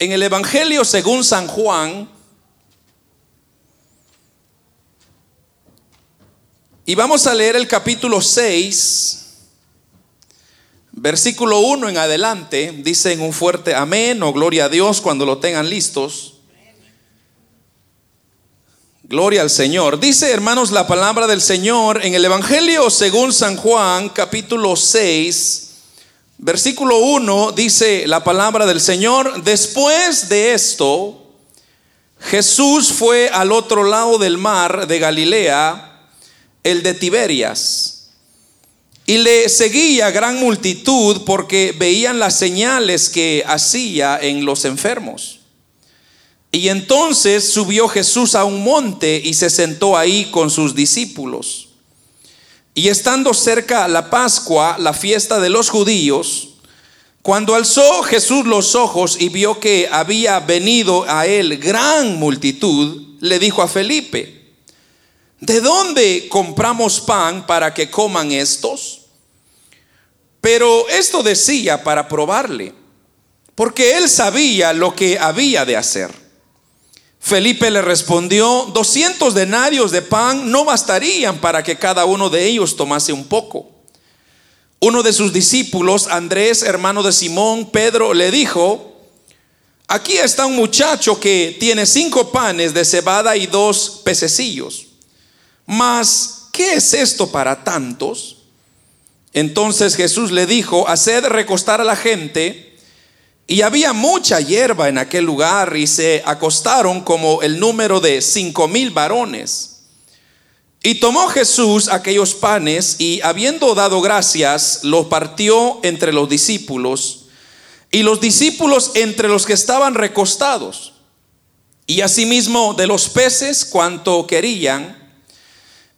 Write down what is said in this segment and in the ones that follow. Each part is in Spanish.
En el Evangelio según San Juan, y vamos a leer el capítulo 6, versículo 1 en adelante, dicen un fuerte amén o gloria a Dios cuando lo tengan listos. Gloria al Señor. Dice, hermanos, la palabra del Señor en el Evangelio según San Juan, capítulo 6, versículo 1, dice la palabra del Señor, después de esto, Jesús fue al otro lado del mar de Galilea, el de Tiberias, y le seguía gran multitud porque veían las señales que hacía en los enfermos. Y entonces subió Jesús a un monte y se sentó ahí con sus discípulos. Y estando cerca la Pascua, la fiesta de los judíos, cuando alzó Jesús los ojos y vio que había venido a él gran multitud, le dijo a Felipe, ¿de dónde compramos pan para que coman estos? Pero esto decía para probarle, porque él sabía lo que había de hacer. Felipe le respondió, 200 denarios de pan no bastarían para que cada uno de ellos tomase un poco. Uno de sus discípulos, Andrés, hermano de Simón, Pedro, le dijo, aquí está un muchacho que tiene cinco panes de cebada y dos pececillos. Mas, ¿qué es esto para tantos? Entonces Jesús le dijo, haced recostar a la gente. Y había mucha hierba en aquel lugar y se acostaron como el número de cinco mil varones. Y tomó Jesús aquellos panes y habiendo dado gracias, los partió entre los discípulos y los discípulos entre los que estaban recostados. Y asimismo de los peces cuanto querían.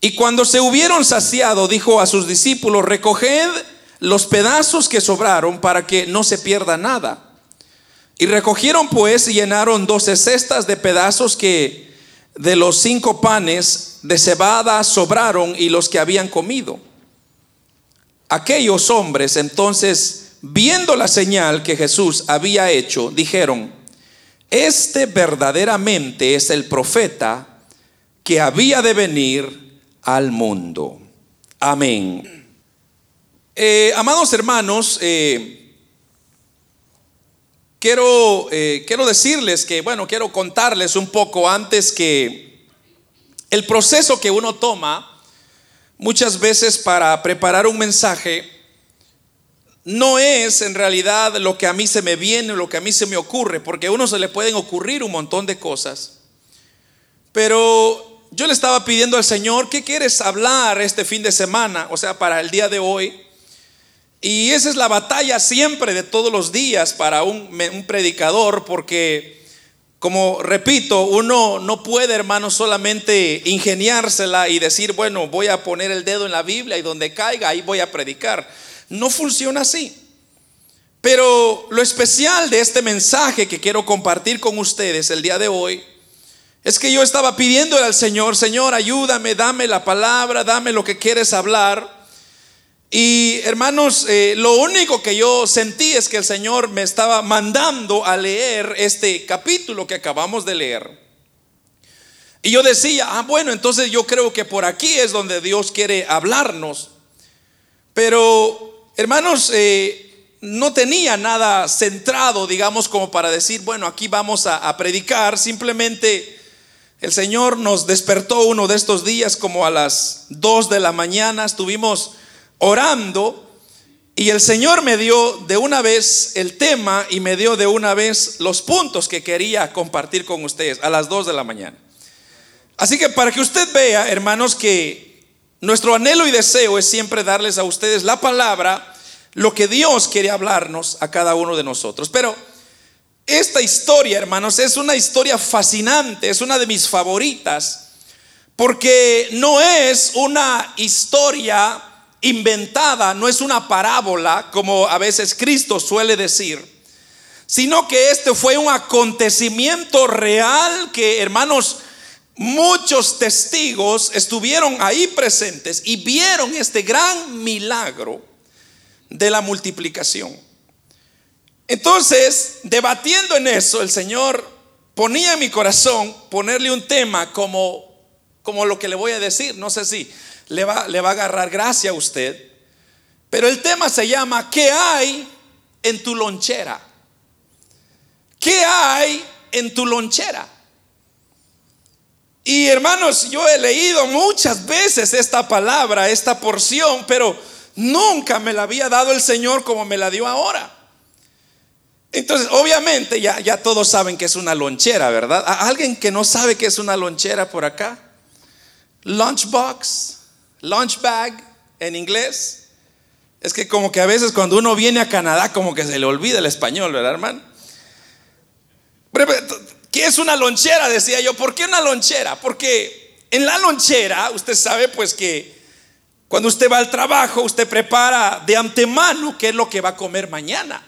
Y cuando se hubieron saciado, dijo a sus discípulos, recoged los pedazos que sobraron para que no se pierda nada. Y recogieron pues y llenaron doce cestas de pedazos que de los cinco panes de cebada sobraron y los que habían comido. Aquellos hombres entonces, viendo la señal que Jesús había hecho, dijeron, este verdaderamente es el profeta que había de venir al mundo. Amén. Eh, amados hermanos, eh, Quiero, eh, quiero decirles que, bueno, quiero contarles un poco antes que el proceso que uno toma muchas veces para preparar un mensaje no es en realidad lo que a mí se me viene, lo que a mí se me ocurre, porque a uno se le pueden ocurrir un montón de cosas. Pero yo le estaba pidiendo al Señor, ¿qué quieres hablar este fin de semana? O sea, para el día de hoy. Y esa es la batalla siempre de todos los días para un, predicador, porque, como repito, uno no puede, hermano, solamente ingeniársela y decir, bueno, voy a poner el dedo en la Biblia y donde caiga, ahí voy a predicar. No funciona así. Pero lo especial de este mensaje que quiero compartir con ustedes el día de hoy es que yo estaba pidiéndole al Señor, Señor, ayúdame, dame la palabra, dame lo que quieres hablar. Y hermanos, eh, lo único que yo sentí es que el Señor me estaba mandando a leer este capítulo que acabamos de leer. Y yo decía, ah, bueno, entonces yo creo que por aquí es donde Dios quiere hablarnos. Pero, hermanos, eh, no tenía nada centrado, digamos, como para decir, bueno, aquí vamos a, a predicar. Simplemente el Señor nos despertó uno de estos días como a las dos de la mañana. Estuvimos orando y el Señor me dio de una vez el tema y me dio de una vez los puntos que quería compartir con ustedes a las 2 de la mañana. Así que para que usted vea, hermanos, que nuestro anhelo y deseo es siempre darles a ustedes la palabra, lo que Dios quiere hablarnos a cada uno de nosotros. Pero esta historia, hermanos, es una historia fascinante, es una de mis favoritas, porque no es una historia inventada, no es una parábola como a veces Cristo suele decir, sino que este fue un acontecimiento real que, hermanos, muchos testigos estuvieron ahí presentes y vieron este gran milagro de la multiplicación. Entonces, debatiendo en eso, el Señor ponía en mi corazón ponerle un tema como, como lo que le voy a decir. No sé si le va, le va a agarrar gracia a usted. Pero el tema se llama ¿Qué hay en tu lonchera? ¿Qué hay en tu lonchera? Y hermanos, yo he leído muchas veces esta palabra, esta porción, pero nunca me la había dado el Señor como me la dio ahora. Entonces, obviamente, ya, ya todos saben que es una lonchera, ¿verdad? ¿Alguien que no sabe que es una lonchera por acá? Lunchbox, lunch bag en inglés. Es que como que a veces cuando uno viene a Canadá como que se le olvida el español, ¿verdad, hermano? ¿Qué es una lonchera? Decía yo. ¿Por qué una lonchera? Porque en la lonchera, usted sabe pues que cuando usted va al trabajo, usted prepara de antemano qué es lo que va a comer mañana.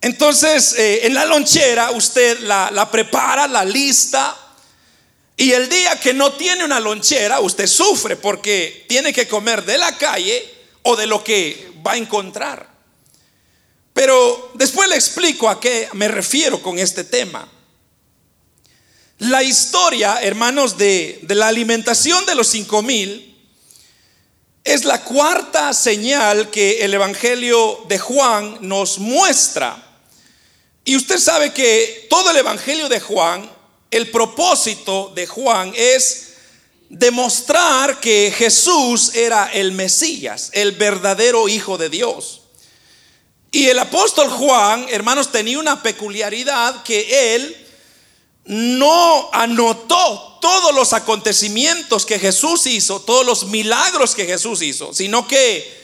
Entonces, eh, en la lonchera usted la, prepara, la lista, y el día que no tiene una lonchera, usted sufre porque tiene que comer de la calle o de lo que va a encontrar. Pero después le explico a qué me refiero con este tema. La historia, hermanos, de, de la alimentación de los cinco mil es la cuarta señal que el Evangelio de Juan nos muestra y usted sabe que todo el Evangelio de Juan, el propósito de Juan es demostrar que Jesús era el Mesías, el verdadero Hijo de Dios. Y el apóstol Juan, hermanos, tenía una peculiaridad que él no anotó todos los acontecimientos que Jesús hizo, todos los milagros que Jesús hizo, sino que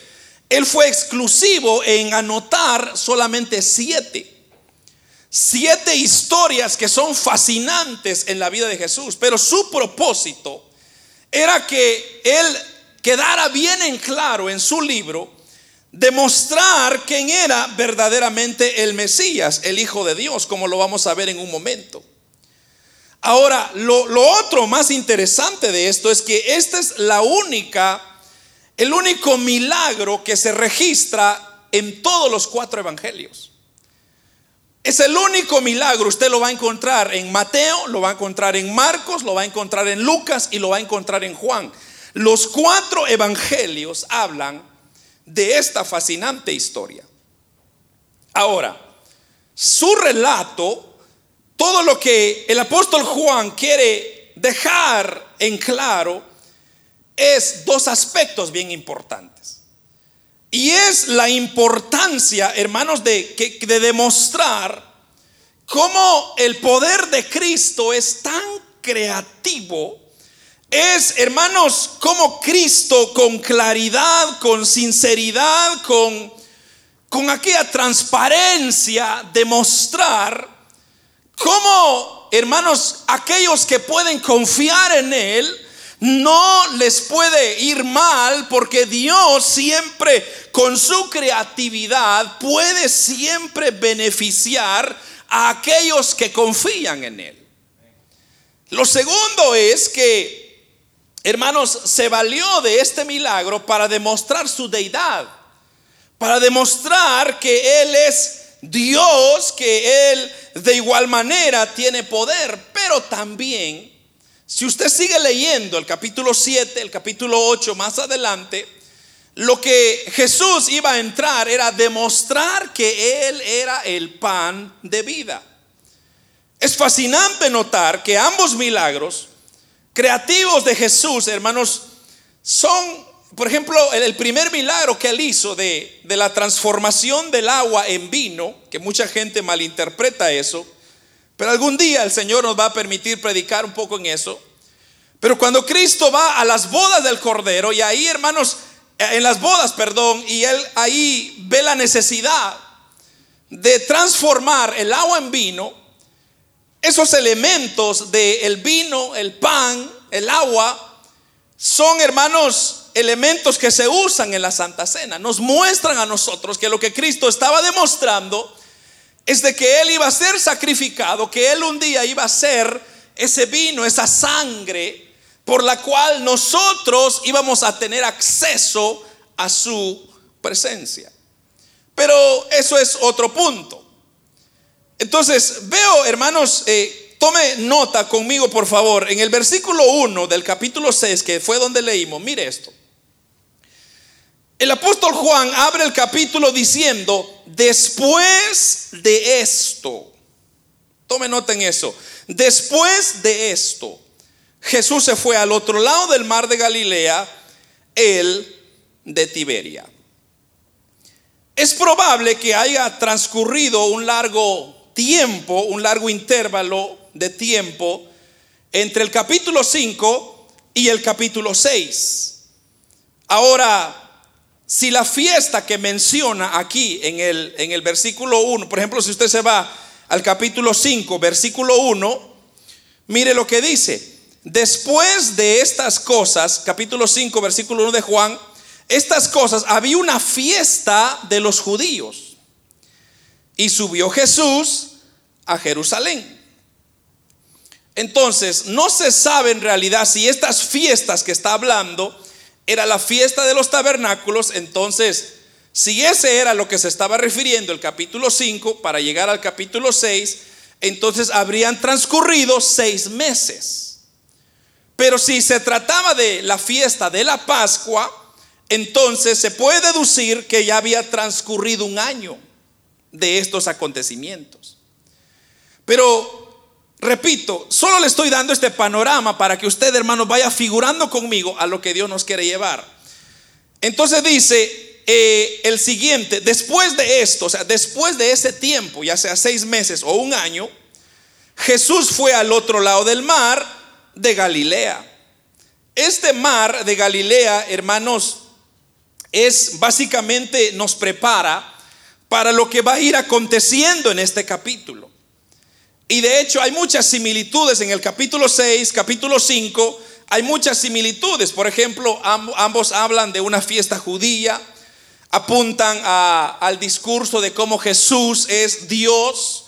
él fue exclusivo en anotar solamente siete. Siete historias que son fascinantes en la vida de Jesús, pero su propósito era que él quedara bien en claro en su libro demostrar quién era verdaderamente el Mesías, el Hijo de Dios, como lo vamos a ver en un momento. Ahora, lo, lo otro más interesante de esto es que esta es la única, el único milagro que se registra en todos los cuatro evangelios. Es el único milagro, usted lo va a encontrar en Mateo, lo va a encontrar en Marcos, lo va a encontrar en Lucas y lo va a encontrar en Juan. Los cuatro evangelios hablan de esta fascinante historia. Ahora, su relato, todo lo que el apóstol Juan quiere dejar en claro, es dos aspectos bien importantes. Y es la importancia, hermanos, de, de demostrar cómo el poder de Cristo es tan creativo. Es, hermanos, como Cristo con claridad, con sinceridad, con aquella transparencia, demostrar cómo, hermanos, aquellos que pueden confiar en Él, no les puede ir mal porque Dios siempre con su creatividad puede siempre beneficiar a aquellos que confían en Él. Lo segundo es que, hermanos, se valió de este milagro para demostrar su deidad, para demostrar que Él es Dios, que Él de igual manera tiene poder, pero también si usted sigue leyendo el capítulo 7, el capítulo 8 más adelante, lo que Jesús iba a entrar era demostrar que Él era el pan de vida. Es fascinante notar que ambos milagros creativos de Jesús, hermanos, son, por ejemplo, el primer milagro que Él hizo de, de la transformación del agua en vino, que mucha gente malinterpreta eso, pero algún día el Señor nos va a permitir predicar un poco en eso. Pero cuando Cristo va a las bodas del Cordero, y ahí, hermanos, en las bodas, perdón, y él ahí ve la necesidad de transformar el agua en vino, esos elementos del vino, el pan, el agua, son, hermanos, elementos que se usan en la Santa Cena. Nos muestran a nosotros que lo que Cristo estaba demostrando es de que Él iba a ser sacrificado, que Él un día iba a ser ese vino, esa sangre por la cual nosotros íbamos a tener acceso a su presencia. Pero eso es otro punto. Entonces, veo, hermanos, eh, tome nota conmigo, por favor, en el versículo 1 del capítulo 6, que fue donde leímos, mire esto. El apóstol Juan abre el capítulo diciendo, después de esto, tome nota en eso, después de esto, Jesús se fue al otro lado del mar de Galilea, el de Tiberia. Es probable que haya transcurrido un largo tiempo, un largo intervalo de tiempo entre el capítulo 5 y el capítulo 6. Ahora, si la fiesta que menciona aquí en el, en el versículo 1, por ejemplo, si usted se va al capítulo 5, versículo 1, mire lo que dice. Después de estas cosas, capítulo 5, versículo 1 de Juan, estas cosas, había una fiesta de los judíos. Y subió Jesús a Jerusalén. Entonces, no se sabe en realidad si estas fiestas que está hablando era la fiesta de los tabernáculos, entonces, si ese era lo que se estaba refiriendo el capítulo 5 para llegar al capítulo 6, entonces habrían transcurrido seis meses. Pero si se trataba de la fiesta de la Pascua, entonces se puede deducir que ya había transcurrido un año de estos acontecimientos. Pero, repito, solo le estoy dando este panorama para que usted, hermano, vaya figurando conmigo a lo que Dios nos quiere llevar. Entonces dice eh, el siguiente, después de esto, o sea, después de ese tiempo, ya sea seis meses o un año, Jesús fue al otro lado del mar de Galilea. Este mar de Galilea, hermanos, es básicamente nos prepara para lo que va a ir aconteciendo en este capítulo. Y de hecho hay muchas similitudes en el capítulo 6, capítulo 5, hay muchas similitudes. Por ejemplo, ambos hablan de una fiesta judía, apuntan al discurso de cómo Jesús es Dios,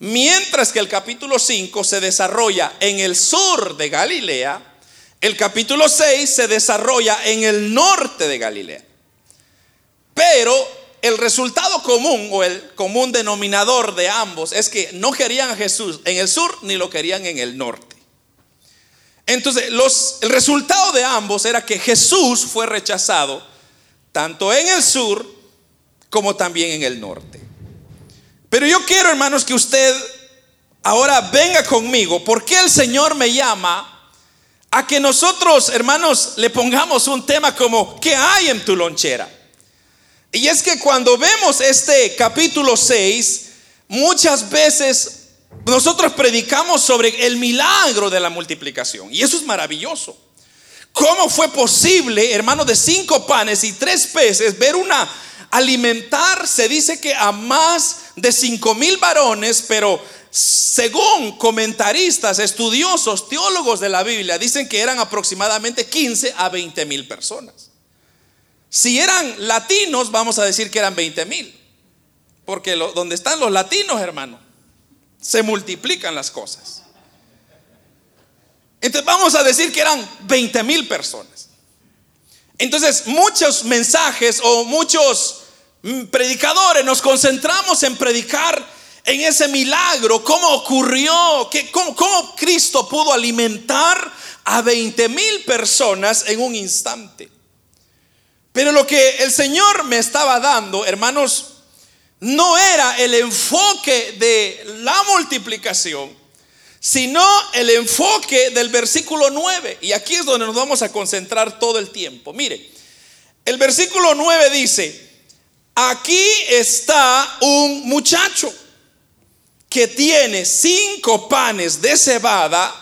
mientras que el capítulo 5 se desarrolla en el sur de Galilea, el capítulo 6 se desarrolla en el norte de Galilea. Pero el resultado común o el común denominador de ambos es que no querían a Jesús en el sur ni lo querían en el norte. Entonces, los, el resultado de ambos era que Jesús fue rechazado tanto en el sur como también en el norte. Pero yo quiero, hermanos, que usted ahora venga conmigo, porque el Señor me llama a que nosotros, hermanos, le pongamos un tema como, ¿qué hay en tu lonchera? Y es que cuando vemos este capítulo 6, muchas veces nosotros predicamos sobre el milagro de la multiplicación. Y eso es maravilloso. ¿Cómo fue posible, hermano, de cinco panes y tres peces, ver una alimentar, se dice que a más de cinco mil varones, pero según comentaristas, estudiosos, teólogos de la Biblia, dicen que eran aproximadamente 15 a 20 mil personas. Si eran latinos, vamos a decir que eran 20 mil. Porque donde están los latinos, hermano, se multiplican las cosas. Entonces vamos a decir que eran 20 mil personas. Entonces muchos mensajes o muchos mm, predicadores nos concentramos en predicar en ese milagro, cómo ocurrió, cómo, cómo Cristo pudo alimentar a 20 mil personas en un instante. Pero lo que el Señor me estaba dando, hermanos, no era el enfoque de la multiplicación, sino el enfoque del versículo 9. Y aquí es donde nos vamos a concentrar todo el tiempo. Mire, el versículo 9 dice, aquí está un muchacho que tiene cinco panes de cebada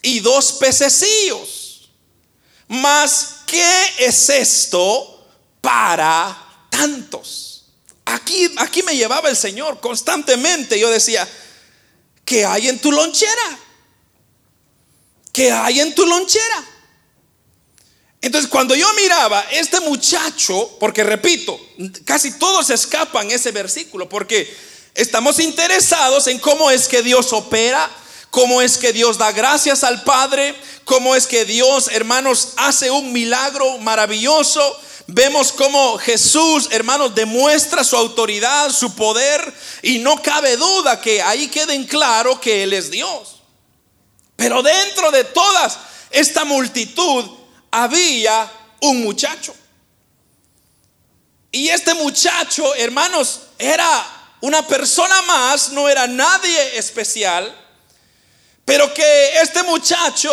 y dos pececillos. Más ¿qué es esto para tantos? Aquí, aquí me llevaba el Señor constantemente. Yo decía, ¿qué hay en tu lonchera? ¿Qué hay en tu lonchera? Entonces, cuando yo miraba este muchacho, porque repito, casi todos escapan ese versículo, porque estamos interesados en cómo es que Dios opera, cómo es que Dios da gracias al Padre, cómo es que Dios, hermanos, hace un milagro maravilloso, vemos cómo Jesús, hermanos, demuestra su autoridad, su poder, y no cabe duda que ahí queden claro que Él es Dios. Pero dentro de todas esta multitud había un muchacho. Y este muchacho, hermanos, era una persona más, no era nadie especial, pero que este muchacho,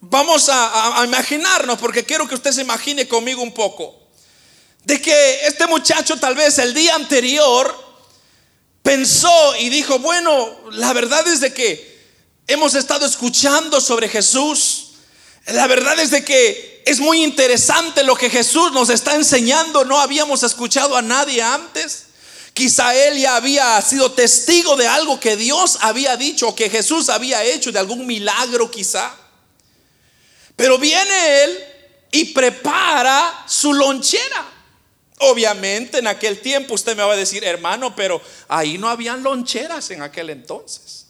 vamos a, imaginarnos, porque quiero que usted se imagine conmigo un poco, de que este muchacho tal vez el día anterior pensó y dijo, bueno, la verdad es de que hemos estado escuchando sobre Jesús, la verdad es de que es muy interesante lo que Jesús nos está enseñando, no habíamos escuchado a nadie antes. Quizá él ya había sido testigo de algo que Dios había dicho que Jesús había hecho, de algún milagro quizá. Pero viene él y prepara su lonchera. Obviamente en aquel tiempo usted me va a decir, hermano, pero ahí no habían loncheras en aquel entonces.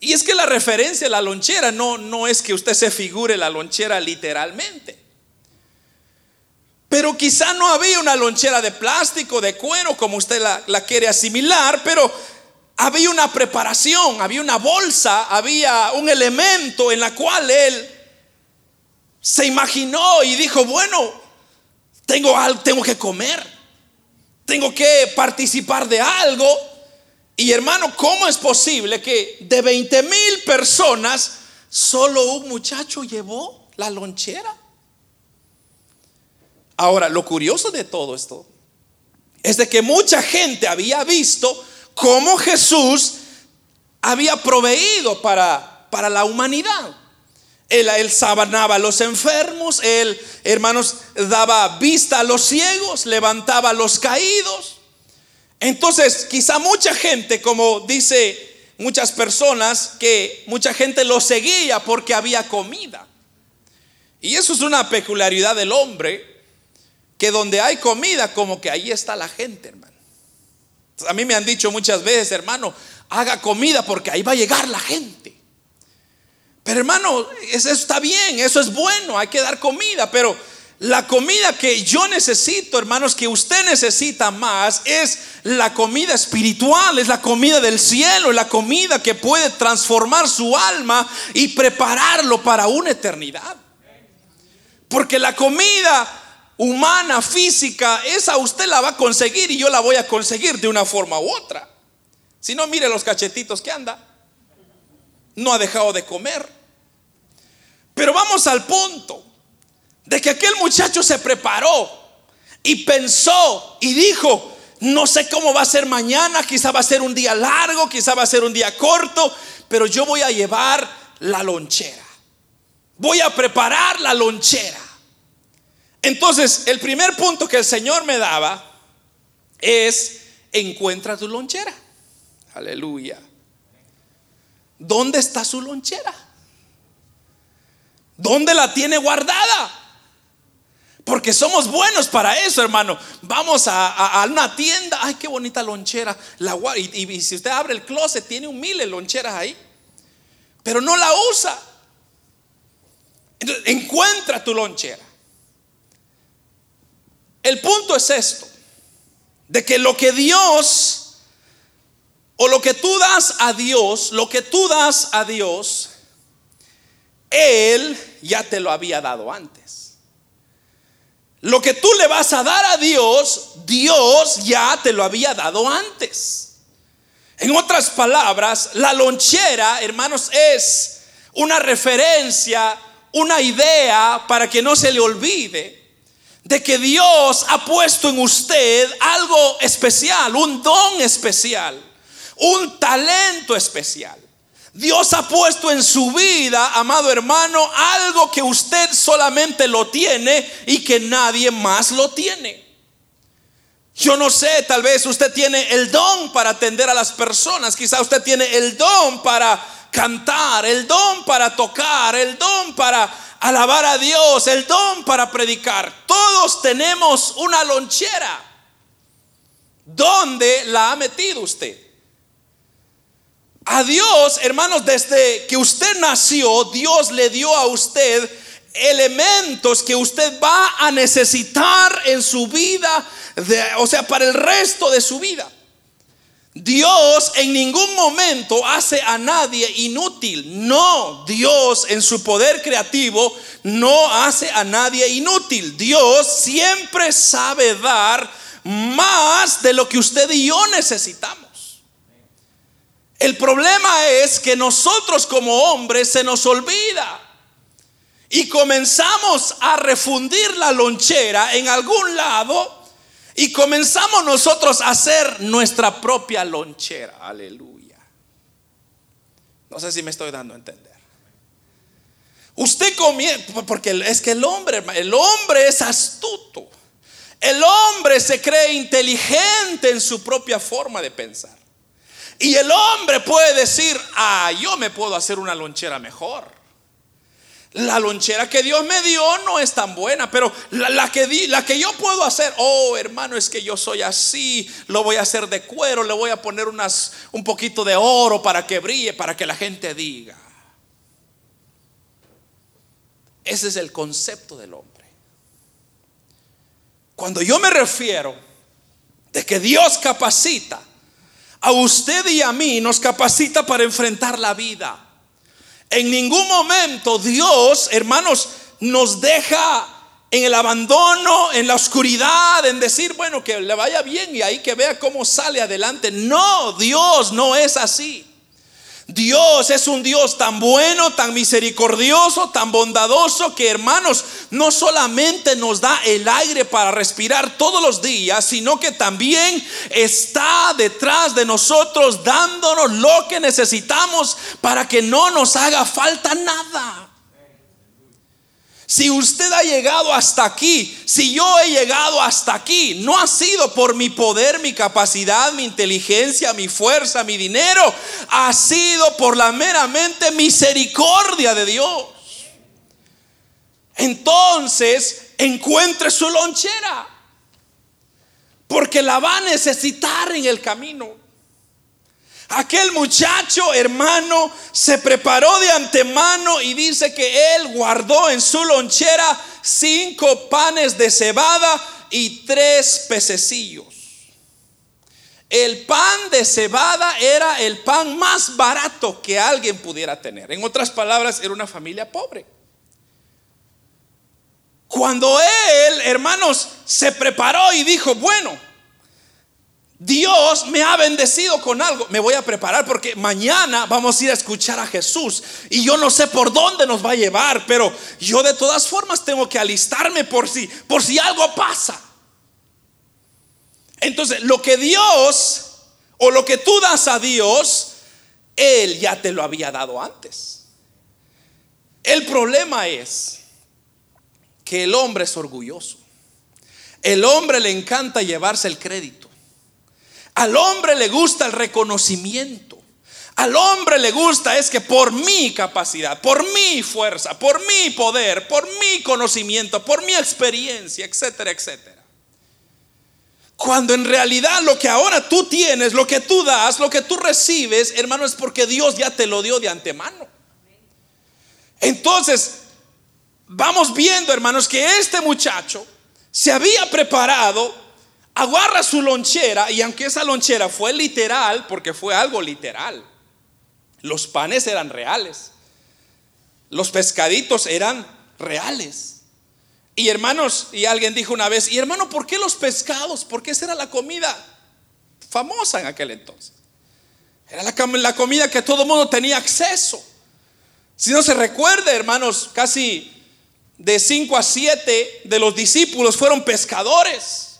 Y es que la referencia a la lonchera no, no es que usted se figure la lonchera literalmente. Pero quizá no había una lonchera de plástico, de cuero, como usted la, quiere asimilar, pero había una preparación, había una bolsa, había un elemento en la cual él se imaginó y dijo, bueno, tengo, algo, tengo que comer, tengo que participar de algo. Y hermano, ¿cómo es posible que de 20 mil personas solo un muchacho llevó la lonchera? Ahora, lo curioso de todo esto es de que mucha gente había visto cómo Jesús había proveído para, para la humanidad. Él, él sabanaba a los enfermos, él, hermanos, daba vista a los ciegos, levantaba a los caídos. Entonces, quizá mucha gente, como dice muchas personas, que mucha gente lo seguía porque había comida. Y eso es una peculiaridad del hombre, que donde hay comida, como que ahí está la gente, hermano. A mí me han dicho muchas veces, hermano, haga comida porque ahí va a llegar la gente. Pero hermano, eso está bien, eso es bueno, hay que dar comida, pero la comida que yo necesito, hermanos, que usted necesita más, es la comida espiritual, es la comida del cielo, la comida que puede transformar su alma y prepararlo para una eternidad. Porque la comida humana, física, esa usted la va a conseguir y yo la voy a conseguir de una forma u otra. Si no, mire los cachetitos que anda. No ha dejado de comer. Pero vamos al punto de que aquel muchacho se preparó y pensó y dijo, no sé cómo va a ser mañana, quizá va a ser un día largo, quizá va a ser un día corto, pero yo voy a llevar la lonchera. Voy a preparar la lonchera. Entonces, el primer punto que el Señor me daba es, encuentra tu lonchera. Aleluya. ¿Dónde está su lonchera? ¿Dónde la tiene guardada? Porque somos buenos para eso, hermano. Vamos a, una tienda. Ay, qué bonita lonchera. La, y, si usted abre el closet, tiene un mil loncheras ahí. Pero no la usa. Entonces, encuentra tu lonchera. El punto es esto, de que lo que Dios, o lo que tú das a Dios, lo que tú das a Dios, Él ya te lo había dado antes. Lo que tú le vas a dar a Dios, Dios ya te lo había dado antes. En otras palabras, la lonchera, hermanos, es una referencia, una idea para que no se le olvide de que Dios ha puesto en usted algo especial, un don especial, un talento especial. Dios ha puesto en su vida, amado hermano, algo que usted solamente lo tiene y que nadie más lo tiene. Yo no sé, tal vez usted tiene el don para atender a las personas, quizá usted tiene el don para cantar, el don para tocar, el don para alabar a Dios, el don para predicar. Todos tenemos una lonchera. ¿Dónde la ha metido usted? A Dios, hermanos, desde que usted nació, Dios le dio a usted elementos que usted va a necesitar en su vida, o sea, para el resto de su vida. Dios en ningún momento hace a nadie inútil. No, Dios en su poder creativo no hace a nadie inútil. Dios siempre sabe dar más de lo que usted y yo necesitamos. El problema es que nosotros como hombres se nos olvida y comenzamos a refundir la lonchera en algún lado y comenzamos nosotros a hacer nuestra propia lonchera. Aleluya. No sé si me estoy dando a entender. Usted comienza, porque es que el hombre, el hombre es astuto. El hombre se cree inteligente en su propia forma de pensar. Y el hombre puede decir, ah, yo me puedo hacer una lonchera mejor. La lonchera que Dios me dio no es tan buena, pero la, que la que yo puedo hacer, oh hermano, es que yo soy así, lo voy a hacer de cuero, le voy a poner unas, un poquito de oro para que brille, para que la gente diga. Ese es el concepto del hombre. Cuando yo me refiero de que Dios capacita a usted y a mí, nos capacita para enfrentar la vida. En ningún momento Dios, hermanos, nos deja en el abandono, en la oscuridad, en decir, bueno, que le vaya bien y ahí que vea cómo sale adelante. No, Dios no es así. Dios es un Dios tan bueno, tan misericordioso, tan bondadoso que hermanos, no solamente nos da el aire para respirar todos los días, sino que también está detrás de nosotros dándonos lo que necesitamos para que no nos haga falta nada. Si usted ha llegado hasta aquí, si yo he llegado hasta aquí, no ha sido por mi poder, mi capacidad, mi inteligencia, mi fuerza, mi dinero, ha sido por la meramente misericordia de Dios. Entonces, encuentre su lonchera, porque la va a necesitar en el camino. Aquel muchacho, hermano, se preparó de antemano y dice que él guardó en su lonchera cinco panes de cebada y tres pececillos. El pan de cebada era el pan más barato que alguien pudiera tener. En otras palabras, era una familia pobre. Cuando él, hermanos, se preparó y dijo, bueno, Dios me ha bendecido con algo. Me voy a preparar porque mañana vamos a ir a escuchar a Jesús. Y yo no sé por dónde nos va a llevar, pero yo de todas formas tengo que alistarme por si, por si algo pasa. Entonces, lo que Dios o lo que tú das a Dios, Él ya te lo había dado antes. El problema es que el hombre es orgulloso. El hombre le encanta llevarse el crédito. Al hombre le gusta el reconocimiento. Al hombre le gusta es que por mi capacidad, por mi fuerza, por mi poder, por mi conocimiento, por mi experiencia, etcétera, etcétera. Cuando en realidad lo que ahora tú tienes, lo que tú das, lo que tú recibes, hermano, es porque Dios ya te lo dio de antemano. Entonces, vamos viendo, hermanos, que este muchacho se había preparado agarra su lonchera y aunque esa lonchera fue literal, porque fue algo literal, los panes eran reales, los pescaditos eran reales. Y hermanos, y alguien dijo una vez, y hermano, ¿por qué los pescados? Porque esa era la comida famosa en aquel entonces. Era la, la comida que todo el mundo tenía acceso. Si no se recuerda, hermanos, casi de 5 a 7 de los discípulos fueron pescadores.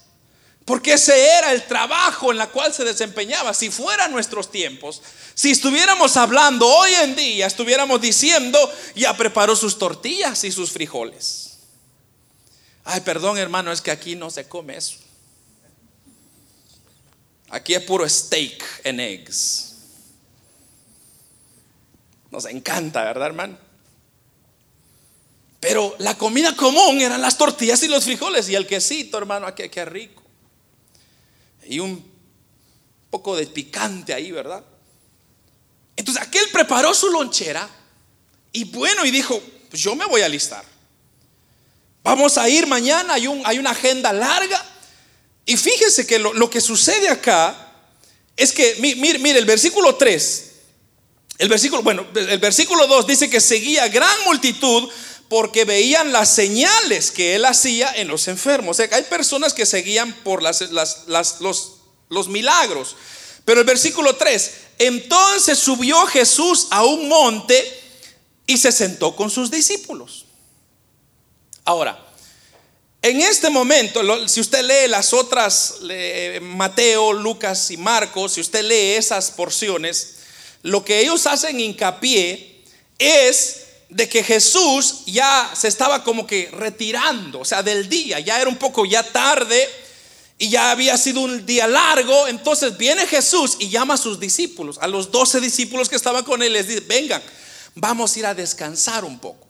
Porque ese era el trabajo en la cual se desempeñaba. Si fueran nuestros tiempos, si estuviéramos hablando hoy en día, estuviéramos diciendo, ya preparó sus tortillas y sus frijoles. Ay, perdón hermano, es que aquí no se come eso. Aquí es puro steak and eggs. Nos encanta, ¿verdad, hermano? Pero la comida común eran las tortillas y los frijoles y el quesito, hermano, aquí qué rico y un poco de picante ahí, ¿verdad? Entonces aquel preparó su lonchera y bueno, y dijo, pues yo me voy a alistar. Vamos a ir mañana, hay, un, hay una agenda larga. Y fíjese que lo, que sucede acá es que, mire, mire, el versículo 3, el versículo, bueno, el versículo 2 dice que seguía gran multitud porque veían las señales que él hacía en los enfermos. O sea, hay personas que seguían por las, los, los milagros. Pero el versículo 3, entonces subió Jesús a un monte y se sentó con sus discípulos. Ahora, en este momento, si usted lee las otras, Mateo, Lucas y Marcos, si usted lee esas porciones, lo que ellos hacen hincapié es de que Jesús ya se estaba como que retirando, o sea, del día, ya era un poco ya tarde y ya había sido un día largo, entonces viene Jesús y llama a sus discípulos, a los doce discípulos que estaban con él, les dice, vengan, vamos a ir a descansar un poco.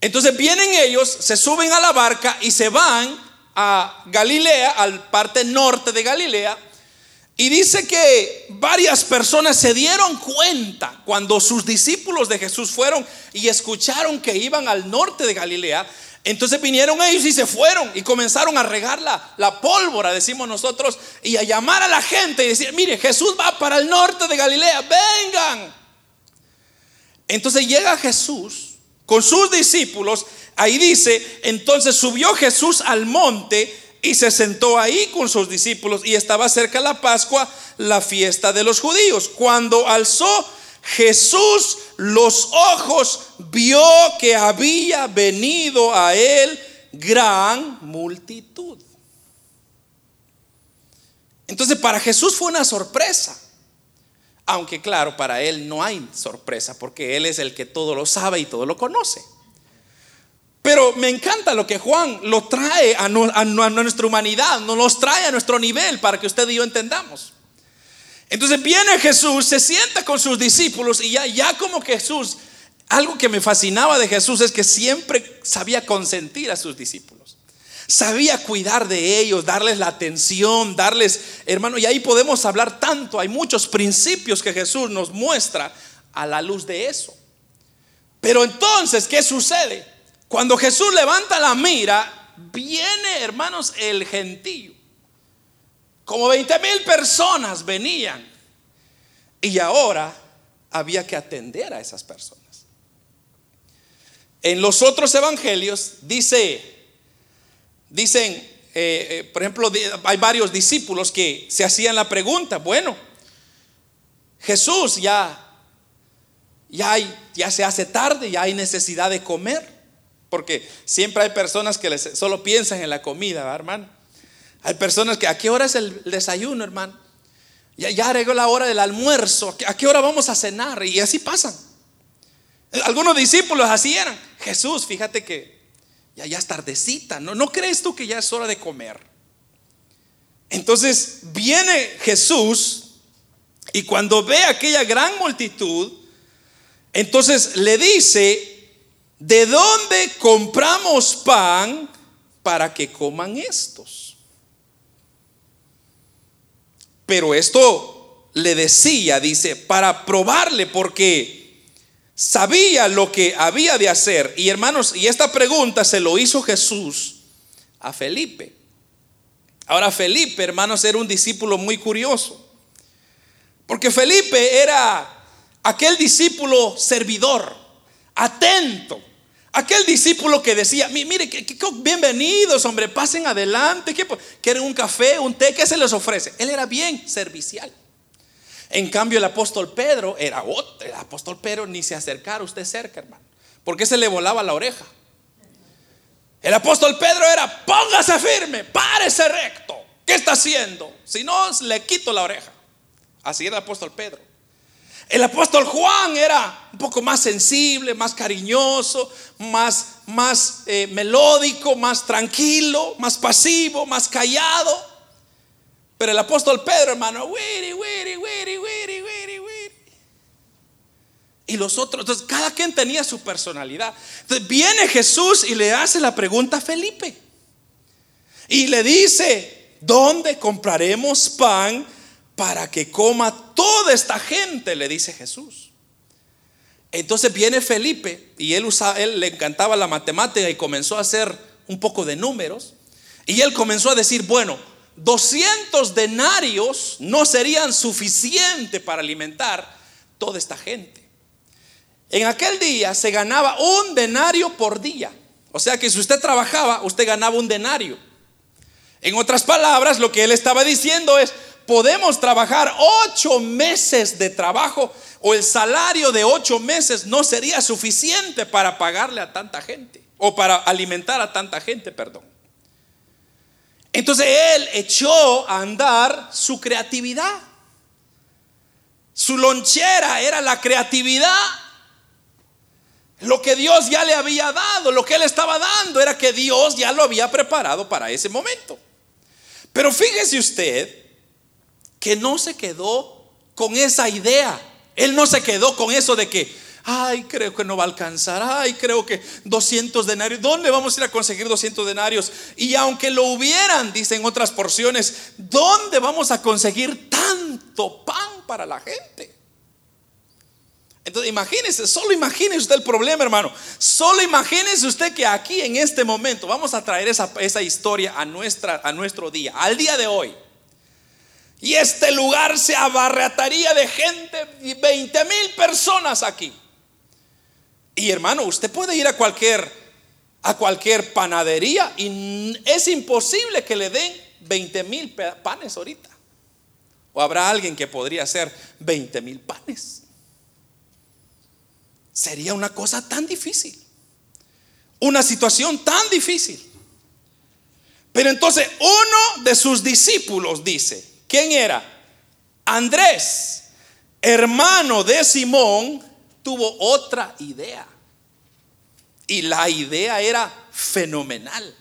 Entonces vienen ellos, se suben a la barca y se van a Galilea, al parte norte de Galilea, y dice que varias personas se dieron cuenta cuando sus discípulos de Jesús fueron y escucharon que iban al norte de Galilea. Entonces vinieron ellos y se fueron y comenzaron a regar la, la, pólvora, decimos nosotros, y a llamar a la gente y decir, mire, Jesús va para el norte de Galilea, vengan. Entonces llega Jesús con sus discípulos, ahí dice, entonces subió Jesús al monte y se sentó ahí con sus discípulos y estaba cerca la Pascua, la fiesta de los judíos. Cuando alzó Jesús los ojos, vio que había venido a él gran multitud. Entonces para Jesús fue una sorpresa. Aunque claro, para él no hay sorpresa, porque él es el que todo lo sabe y todo lo conoce. Pero me encanta lo que Juan lo trae a, nuestra humanidad, nos los trae a nuestro nivel para que usted y yo entendamos. Entonces viene Jesús, se sienta con sus discípulos y ya, ya como Jesús, algo que me fascinaba de Jesús es que siempre sabía consentir a sus discípulos. Sabía cuidar de ellos, darles la atención, darles, hermano, y ahí podemos hablar tanto. Hay muchos principios que Jesús nos muestra a la luz de eso. Pero entonces, ¿qué sucede? Cuando Jesús levanta la mira, viene, hermanos, el gentío. Como 20 mil personas venían. Y ahora había que atender a esas personas. En los otros evangelios dice Dicen, eh, eh, por ejemplo, hay varios discípulos que se hacían la pregunta, bueno, Jesús ya, ya, ya se hace tarde, ya hay necesidad de comer, porque siempre hay personas que solo piensan en la comida, hermano. Hay personas que, ¿a qué hora es el desayuno, hermano? Ya, ya la hora del almuerzo, ¿a qué hora vamos a cenar? Y así pasan. Algunos discípulos así eran. Jesús, fíjate que ya, ya es tardecita, ¿no? ¿No crees tú que ya es hora de comer? Entonces viene Jesús y cuando ve aquella gran multitud, entonces le dice, ¿de dónde compramos pan para que coman estos? Pero esto le decía, dice, para probarle, porque sabía lo que había de hacer. Y hermanos, y esta pregunta se lo hizo Jesús a Felipe. Ahora Felipe, hermanos, era un discípulo muy curioso. Porque Felipe era aquel discípulo servidor, atento. Aquel discípulo que decía, mire, bienvenidos, hombre, pasen adelante. ¿Quieren un café, un té? ¿Qué se les ofrece? Él era bien servicial. En cambio, el apóstol Pedro era otro. El apóstol Pedro ni se acercara usted cerca, hermano. Porque se le volaba la oreja. El apóstol Pedro era, póngase firme, párese recto. ¿Qué está haciendo? Si no, le quito la oreja. Así era el apóstol Pedro. El apóstol Juan era un poco más sensible, más cariñoso, más, más eh, melódico, más tranquilo, más pasivo, más callado. Pero el apóstol Pedro, hermano, wiri, wiri, wiri, wiri, wiri, wiri. Y los otros, entonces cada quien tenía su personalidad. Entonces viene Jesús y le hace la pregunta a Felipe. Y le dice, ¿dónde compraremos pan para que coma toda esta gente? Le dice Jesús. Entonces viene Felipe y él, usaba, le encantaba la matemática y comenzó a hacer un poco de números. Y él comenzó a decir, bueno, 200 denarios no serían suficientes para alimentar toda esta gente. En aquel día se ganaba un denario por día. O sea que si usted trabajaba, usted ganaba un denario. En otras palabras, lo que él estaba diciendo es, podemos trabajar ocho meses de trabajo o el salario de ocho meses no sería suficiente para pagarle a tanta gente o para alimentar a tanta gente, perdón. Entonces él echó a andar su creatividad. Su lonchera era la creatividad. Lo que Dios ya le había dado, lo que él estaba dando, era que Dios ya lo había preparado para ese momento. Pero fíjese usted que no se quedó con esa idea. Él no se quedó con eso de que, ay, creo que no va a alcanzar, ay, creo que 200 denarios, ¿dónde vamos a ir a conseguir 200 denarios? Y aunque lo hubieran, dicen otras porciones, ¿dónde vamos a conseguir tanto pan para la gente? Entonces imagínese, solo imagínese usted el problema, hermano. Solo imagínese usted que aquí en este momento vamos a traer esa, esa historia a, nuestra, a nuestro día, al día de hoy. Y este lugar se abarrataría de gente, 20 mil personas aquí. Y hermano, usted puede ir a cualquier, a cualquier panadería y es imposible que le den 20 mil panes ahorita. O habrá alguien que podría hacer 20 mil panes. Sería una cosa tan difícil. Una situación tan difícil. Pero entonces uno de sus discípulos dice, ¿quién era? Andrés, hermano de Simón, tuvo otra idea. Y la idea era fenomenal.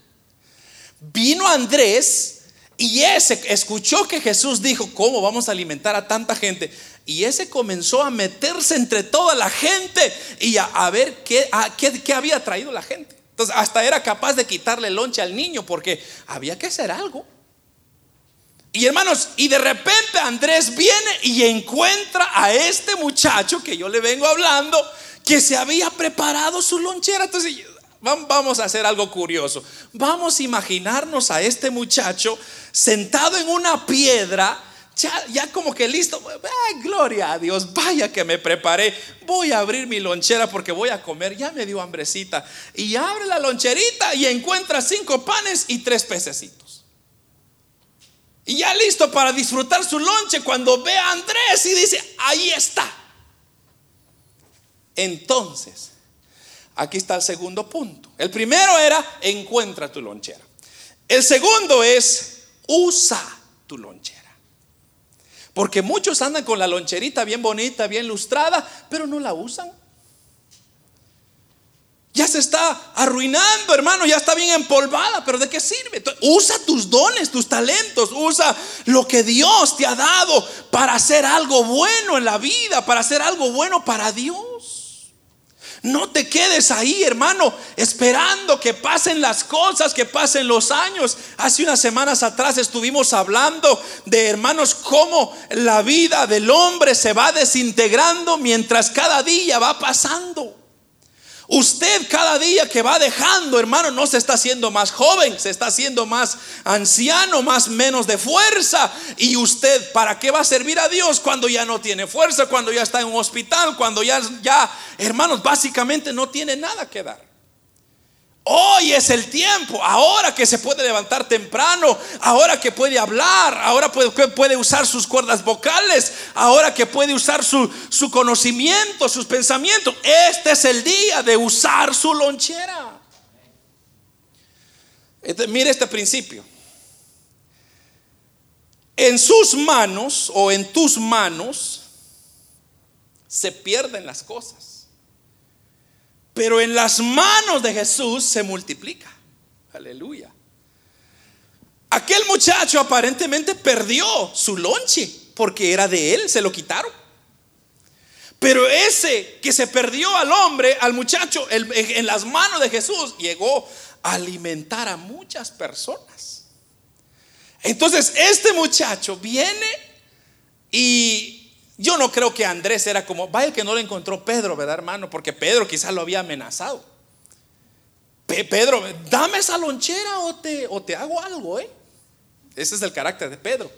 Vino Andrés y ese escuchó que Jesús dijo, ¿cómo vamos a alimentar a tanta gente? Y ese comenzó a meterse entre toda la gente y a, ver qué, qué, había traído la gente. Entonces hasta era capaz de quitarle lonche al niño porque había que hacer algo. Y hermanos, y de repente Andrés viene y encuentra a este muchacho que yo le vengo hablando, que se había preparado su lonchera. Entonces, vamos a hacer algo curioso. Vamos a imaginarnos a este muchacho sentado en una piedra ya, como que listo, gloria a Dios, vaya que me preparé, voy a abrir mi lonchera porque voy a comer, ya me dio hambrecita. Y abre la loncherita y encuentra cinco panes y tres pececitos. Y ya listo para disfrutar su lonche cuando ve a Andrés y dice, ahí está. Entonces, aquí está el segundo punto. El primero era, encuentra tu lonchera. El segundo es, usa tu lonchera. Porque muchos andan con la loncherita bien bonita, bien lustrada, pero no la usan. Ya se está arruinando, hermano, ya está bien empolvada, pero ¿de qué sirve? Usa tus dones, tus talentos, usa lo que Dios te ha dado para hacer algo bueno en la vida, para hacer algo bueno para Dios. No te quedes ahí, hermano, esperando que pasen las cosas, que pasen los años. Hace unas semanas atrás estuvimos hablando de, hermanos, cómo la vida del hombre se va desintegrando mientras cada día va pasando. Usted cada día que va dejando, hermano, no se está haciendo más joven, se está haciendo más anciano, más menos de fuerza. Y usted, ¿para qué va a servir a Dios cuando ya no tiene fuerza, cuando ya está en un hospital, cuando ya, ya, hermanos, básicamente no tiene nada que dar? Hoy es el tiempo, ahora que se puede levantar temprano, ahora que puede hablar, ahora puede, puede usar sus cuerdas vocales, ahora que puede usar su, conocimiento, sus pensamientos. Este es el día de usar su lonchera. Este, mire este principio. En sus manos o en tus manos se pierden las cosas. Pero en las manos de Jesús se multiplica. Aleluya. Aquel muchacho aparentemente perdió su lonche porque era de él, se lo quitaron. Pero ese que se perdió al hombre, al muchacho, en las manos de Jesús, llegó a alimentar a muchas personas. Entonces, este muchacho viene y Yo no creo que Andrés era como, vaya que no lo encontró Pedro, ¿verdad, hermano? Porque Pedro quizás lo había amenazado. Pedro, dame esa lonchera o te, o te hago algo, ¿eh? Ese es el carácter de Pedro.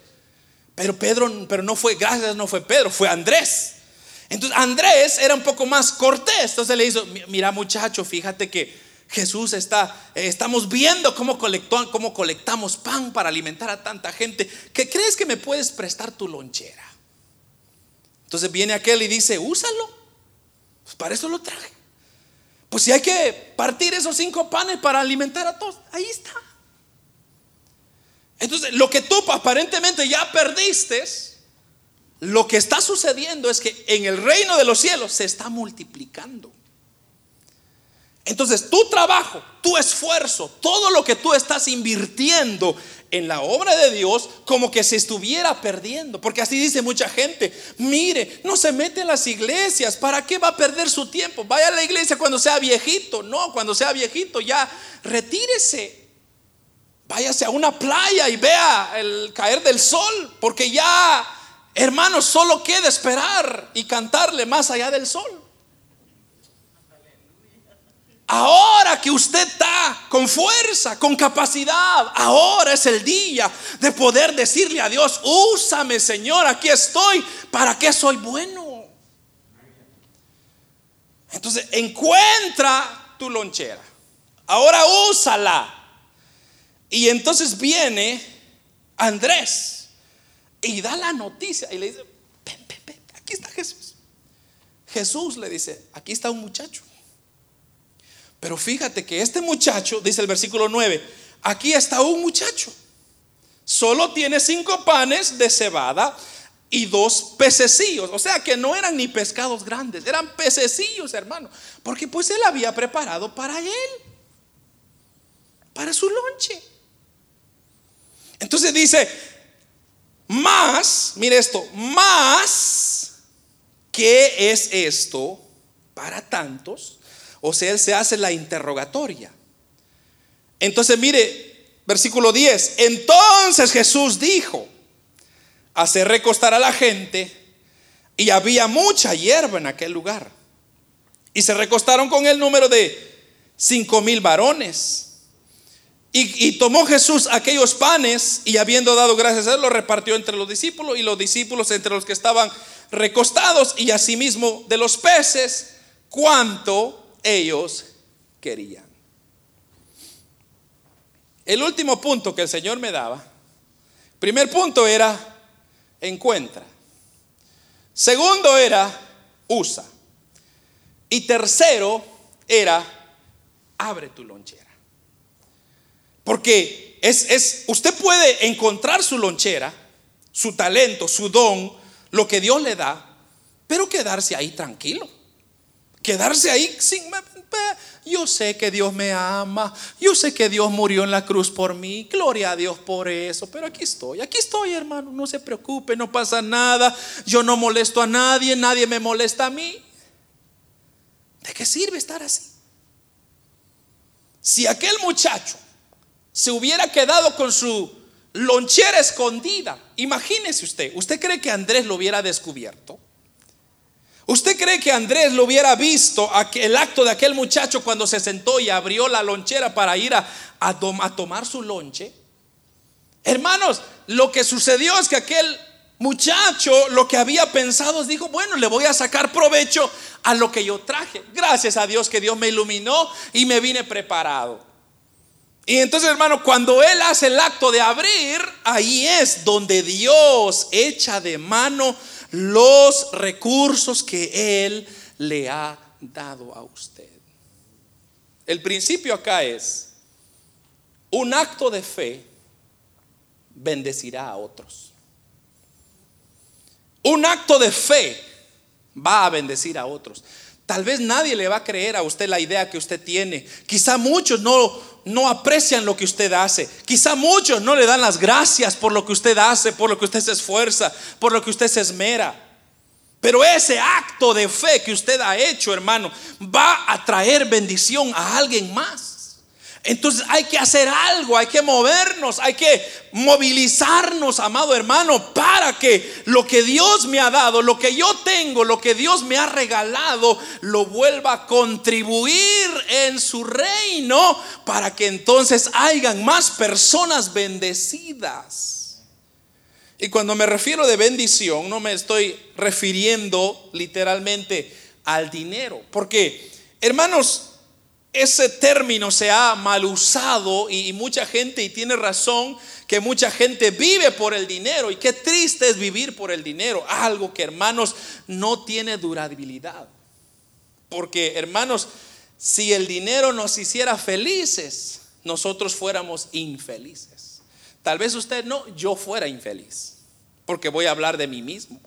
Pero Pedro, pero no fue, gracias, no fue Pedro, fue Andrés. Entonces Andrés era un poco más cortés. Entonces le hizo, mira muchacho, fíjate que Jesús está, eh, estamos viendo cómo, colectó, cómo colectamos pan para alimentar a tanta gente. ¿Qué crees que me puedes prestar tu lonchera? Entonces viene aquel y dice, úsalo. Pues para eso lo traje. Pues si hay que partir esos cinco panes para alimentar a todos, ahí está. Entonces, lo que tú aparentemente ya perdiste, lo que está sucediendo es que en el reino de los cielos se está multiplicando. Entonces, tu trabajo, tu esfuerzo, todo lo que tú estás invirtiendo en la obra de Dios, como que se estuviera perdiendo. Porque así dice mucha gente, mire, no se mete en las iglesias, ¿para qué va a perder su tiempo? Vaya a la iglesia cuando sea viejito. No, cuando sea viejito ya retírese. Váyase a una playa y vea el caer del sol, porque ya, hermanos, solo queda esperar y cantarle más allá del sol. Ahora que usted está con fuerza, con capacidad, ahora es el día de poder decirle a Dios, úsame Señor, aquí estoy, ¿para qué soy bueno? Entonces encuentra tu lonchera, ahora úsala. Y entonces viene Andrés y da la noticia y le dice, aquí está Jesús. Jesús le dice, aquí está un muchacho pero fíjate que este muchacho, dice el versículo 9, aquí está un muchacho. Solo tiene cinco panes de cebada y dos pececillos. O sea que no eran ni pescados grandes, eran pececillos, hermano. Porque pues él había preparado para él, para su lonche. Entonces dice, más, mire esto, más, ¿qué es esto para tantos? O sea, él se hace la interrogatoria. Entonces, mire, versículo 10. Entonces Jesús dijo, hacer recostar a la gente y había mucha hierba en aquel lugar. Y se recostaron con el número de cinco mil varones. Y, y, tomó Jesús aquellos panes y habiendo dado gracias a él, los repartió entre los discípulos y los discípulos entre los que estaban recostados y asimismo de los peces, cuanto ellos querían. El último punto que el Señor me daba, primer punto era encuentra. Segundo era usa. Y tercero era abre tu lonchera. Porque es, es, usted puede encontrar su lonchera, su talento, su don, lo que Dios le da, pero quedarse ahí tranquilo. Quedarse ahí sin... Yo sé que Dios me ama, yo sé que Dios murió en la cruz por mí, gloria a Dios por eso, pero aquí estoy, aquí estoy hermano, no se preocupe, no pasa nada, yo no molesto a nadie, nadie me molesta a mí. ¿De qué sirve estar así? Si aquel muchacho se hubiera quedado con su lonchera escondida, imagínese usted, ¿usted cree que Andrés lo hubiera descubierto? ¿Usted cree que Andrés lo hubiera visto el acto de aquel muchacho cuando se sentó y abrió la lonchera para ir a, a, tomar su lonche? Hermanos, lo que sucedió es que aquel muchacho lo que había pensado es, dijo, bueno, le voy a sacar provecho a lo que yo traje. Gracias a Dios que Dios me iluminó y me vine preparado. Y entonces, hermano, cuando él hace el acto de abrir, ahí es donde Dios echa de mano los recursos que Él le ha dado a usted. El principio acá es, un acto de fe bendecirá a otros. Un acto de fe va a bendecir a otros. Tal vez nadie le va a creer a usted la idea que usted tiene. Quizá muchos no, no aprecian lo que usted hace. Quizá muchos no le dan las gracias por lo que usted hace, por lo que usted se esfuerza, por lo que usted se esmera. Pero ese acto de fe que usted ha hecho, hermano, va a traer bendición a alguien más. Entonces hay que hacer algo, hay que movernos, hay que movilizarnos, amado hermano, para que lo que Dios me ha dado, lo que yo tengo, lo que Dios me ha regalado, lo vuelva a contribuir en su reino para que entonces hayan más personas bendecidas. Y cuando me refiero de bendición, no me estoy refiriendo literalmente al dinero, porque hermanos, ese término se ha mal usado y, mucha gente, y tiene razón, que mucha gente vive por el dinero. Y qué triste es vivir por el dinero. Algo que, hermanos, no tiene durabilidad. Porque, hermanos, si el dinero nos hiciera felices, nosotros fuéramos infelices. Tal vez usted no, yo fuera infeliz. Porque voy a hablar de mí mismo.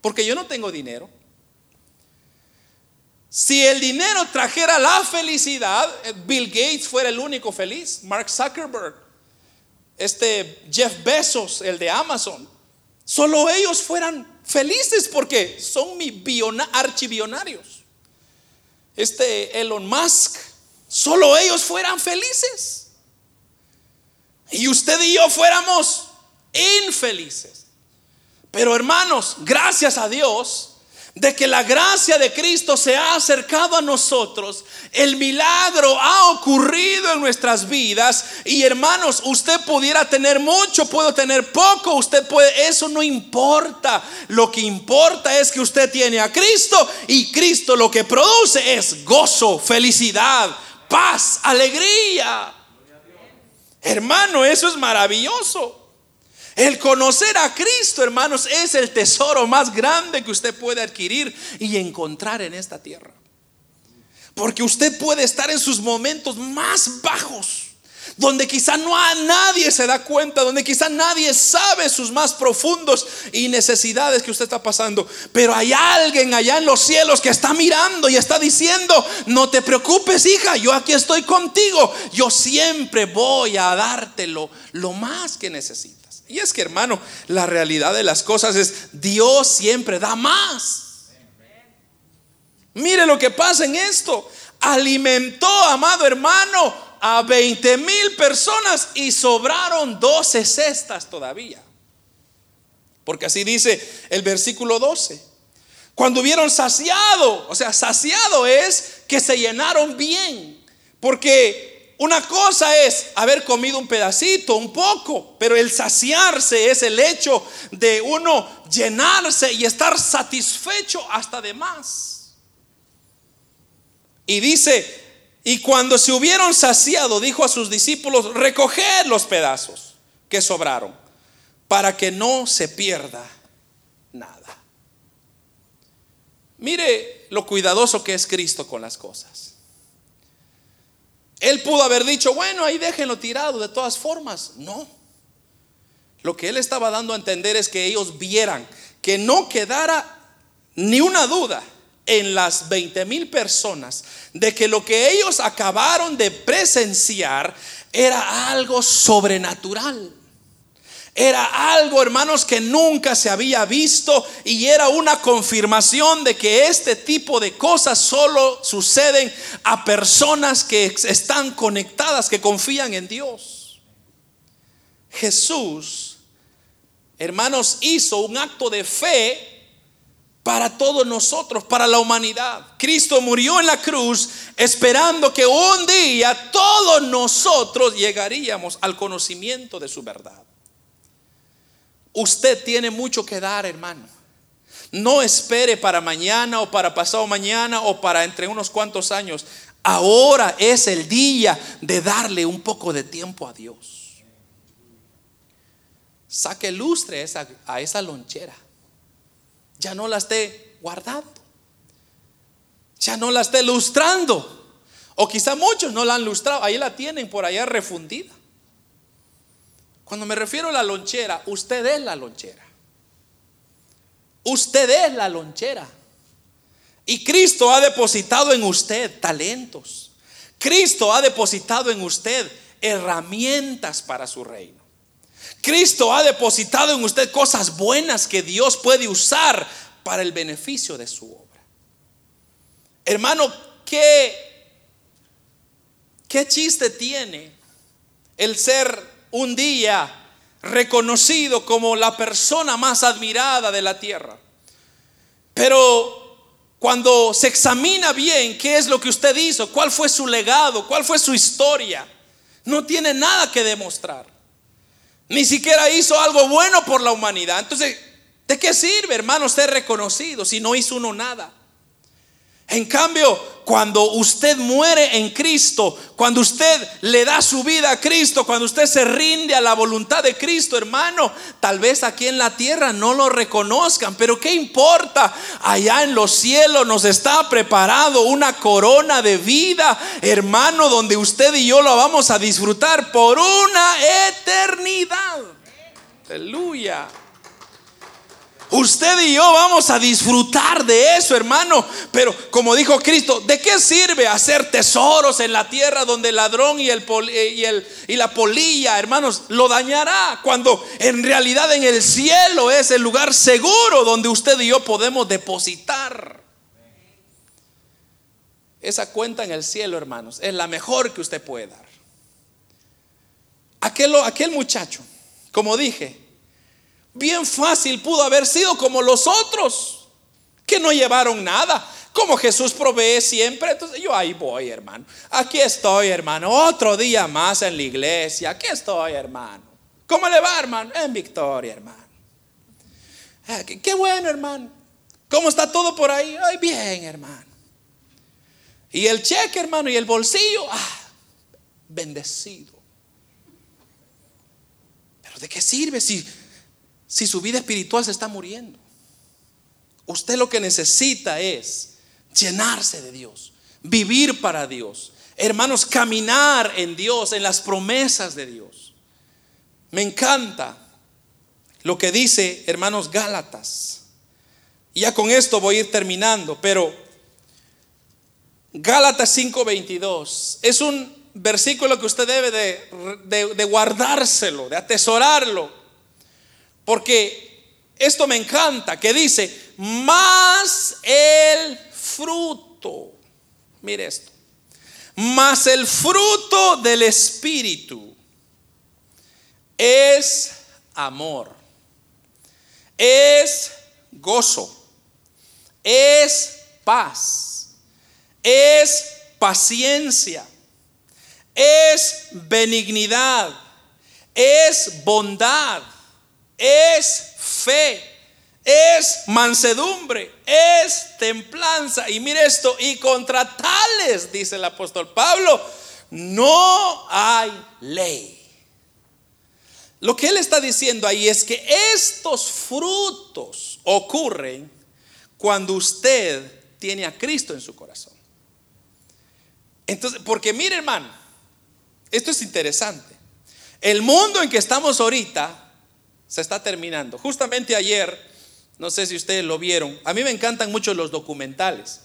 Porque yo no tengo dinero. Si el dinero trajera la felicidad, eh, Bill Gates fuera el único feliz, Mark Zuckerberg, este Jeff Bezos, el de Amazon, solo ellos fueran felices porque son mi archibionarios. Este Elon Musk, solo ellos fueran felices. Y usted y yo fuéramos infelices. Pero hermanos, gracias a Dios, de que la gracia de Cristo se ha acercado a nosotros, el milagro ha ocurrido en nuestras vidas y hermanos, usted pudiera tener mucho, puedo tener poco, usted puede, eso no importa, lo que importa es que usted tiene a Cristo y Cristo lo que produce es gozo, felicidad, paz, alegría. Hermano, eso es maravilloso. El conocer a Cristo, hermanos, es el tesoro más grande que usted puede adquirir y encontrar en esta tierra. Porque usted puede estar en sus momentos más bajos, donde quizá no a nadie se da cuenta, donde quizá nadie sabe sus más profundos y necesidades que usted está pasando. Pero hay alguien allá en los cielos que está mirando y está diciendo, no te preocupes hija, yo aquí estoy contigo, yo siempre voy a dártelo lo más que necesitas. Y es que, hermano, la realidad de las cosas es Dios siempre da más. Mire lo que pasa en esto. Alimentó, amado hermano, a 20 mil personas y sobraron 12 cestas todavía. Porque así dice el versículo 12. Cuando hubieron saciado, o sea, saciado es que se llenaron bien. Porque una cosa es haber comido un pedacito, un poco, pero el saciarse es el hecho de uno llenarse y estar satisfecho hasta de más. Y dice, y cuando se hubieron saciado, dijo a sus discípulos, recoged los pedazos que sobraron, para que no se pierda nada. Mire lo cuidadoso que es Cristo con las cosas. Él pudo haber dicho, bueno, ahí déjenlo tirado de todas formas. No. Lo que él estaba dando a entender es que ellos vieran que no quedara ni una duda en las 20 mil personas de que lo que ellos acabaron de presenciar era algo sobrenatural. Era algo, hermanos, que nunca se había visto y era una confirmación de que este tipo de cosas solo suceden a personas que están conectadas, que confían en Dios. Jesús, hermanos, hizo un acto de fe para todos nosotros, para la humanidad. Cristo murió en la cruz esperando que un día todos nosotros llegaríamos al conocimiento de su verdad. Usted tiene mucho que dar, hermano. No espere para mañana o para pasado mañana o para entre unos cuantos años. Ahora es el día de darle un poco de tiempo a Dios. Saque lustre a esa lonchera. Ya no la esté guardando. Ya no la esté lustrando. O quizá muchos no la han lustrado. Ahí la tienen por allá refundida. Cuando me refiero a la lonchera, usted es la lonchera. Usted es la lonchera. Y Cristo ha depositado en usted talentos. Cristo ha depositado en usted herramientas para su reino. Cristo ha depositado en usted cosas buenas que Dios puede usar para el beneficio de su obra. Hermano, qué ¿qué chiste tiene el ser un día reconocido como la persona más admirada de la tierra? Pero cuando se examina bien qué es lo que usted hizo, cuál fue su legado, cuál fue su historia, no tiene nada que demostrar. Ni siquiera hizo algo bueno por la humanidad. Entonces, ¿de qué sirve, hermano, ser reconocido si no hizo uno nada? En cambio, cuando usted muere en Cristo, cuando usted le da su vida a Cristo, cuando usted se rinde a la voluntad de Cristo, hermano, tal vez aquí en la tierra no lo reconozcan, pero ¿qué importa? Allá en los cielos nos está preparado una corona de vida, hermano, donde usted y yo lo vamos a disfrutar por una eternidad. Aleluya. Usted y yo vamos a disfrutar de eso, hermano. Pero como dijo Cristo, ¿de qué sirve hacer tesoros en la tierra donde el ladrón y, el, eh, y, el, y la polilla, hermanos, lo dañará? Cuando en realidad en el cielo es el lugar seguro donde usted y yo podemos depositar. Esa cuenta en el cielo, hermanos, es la mejor que usted puede dar. Aquel, aquel muchacho, como dije, Bien fácil pudo haber sido como los otros, que no llevaron nada. Como Jesús provee siempre, entonces yo ahí voy, hermano. Aquí estoy, hermano. Otro día más en la iglesia. Aquí estoy, hermano. ¿Cómo le va, hermano? En victoria, hermano. Ah, qué, bueno, hermano. ¿Cómo está todo por ahí? Ay, bien, hermano. Y el cheque, hermano, y el bolsillo, ah, bendecido. Pero ¿de qué sirve si si su vida espiritual se está muriendo? Usted lo que necesita es llenarse de Dios, vivir para Dios. Hermanos, caminar en Dios, en las promesas de Dios. Me encanta lo que dice, hermanos Gálatas. Ya con esto voy a ir terminando, pero Gálatas 5:22 es un versículo que usted debe de, de guardárselo, de atesorarlo porque esto me encanta, que dice, más el fruto. Mire esto. Más el fruto del Espíritu es amor, es gozo, es paz, es paciencia, es benignidad, es bondad es fe, es mansedumbre, es templanza. Y mire esto, y contra tales, dice el apóstol Pablo, no hay ley. Lo que él está diciendo ahí es que estos frutos ocurren cuando usted tiene a Cristo en su corazón. Entonces, porque mire hermano, esto es interesante. El mundo en que estamos ahorita se está terminando. Justamente ayer, no sé si ustedes lo vieron, a mí me encantan mucho los documentales.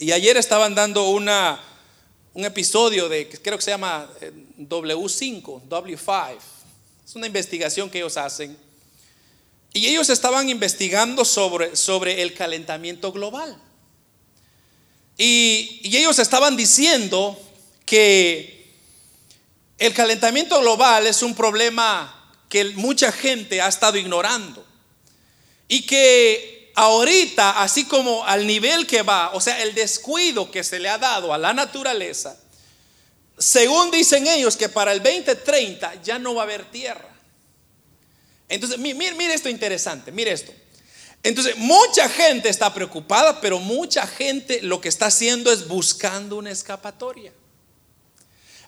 Y ayer estaban dando una, un episodio de, creo que se llama eh, W5, W5. Es una investigación que ellos hacen. Y ellos estaban investigando sobre, sobre el calentamiento global. Y, y ellos estaban diciendo que el calentamiento global es un problema que mucha gente ha estado ignorando. Y que ahorita, así como al nivel que va, o sea, el descuido que se le ha dado a la naturaleza, según dicen ellos que para el 2030 ya no va a haber tierra. Entonces, mire, mire esto interesante, mire esto. Entonces, mucha gente está preocupada, pero mucha gente lo que está haciendo es buscando una escapatoria.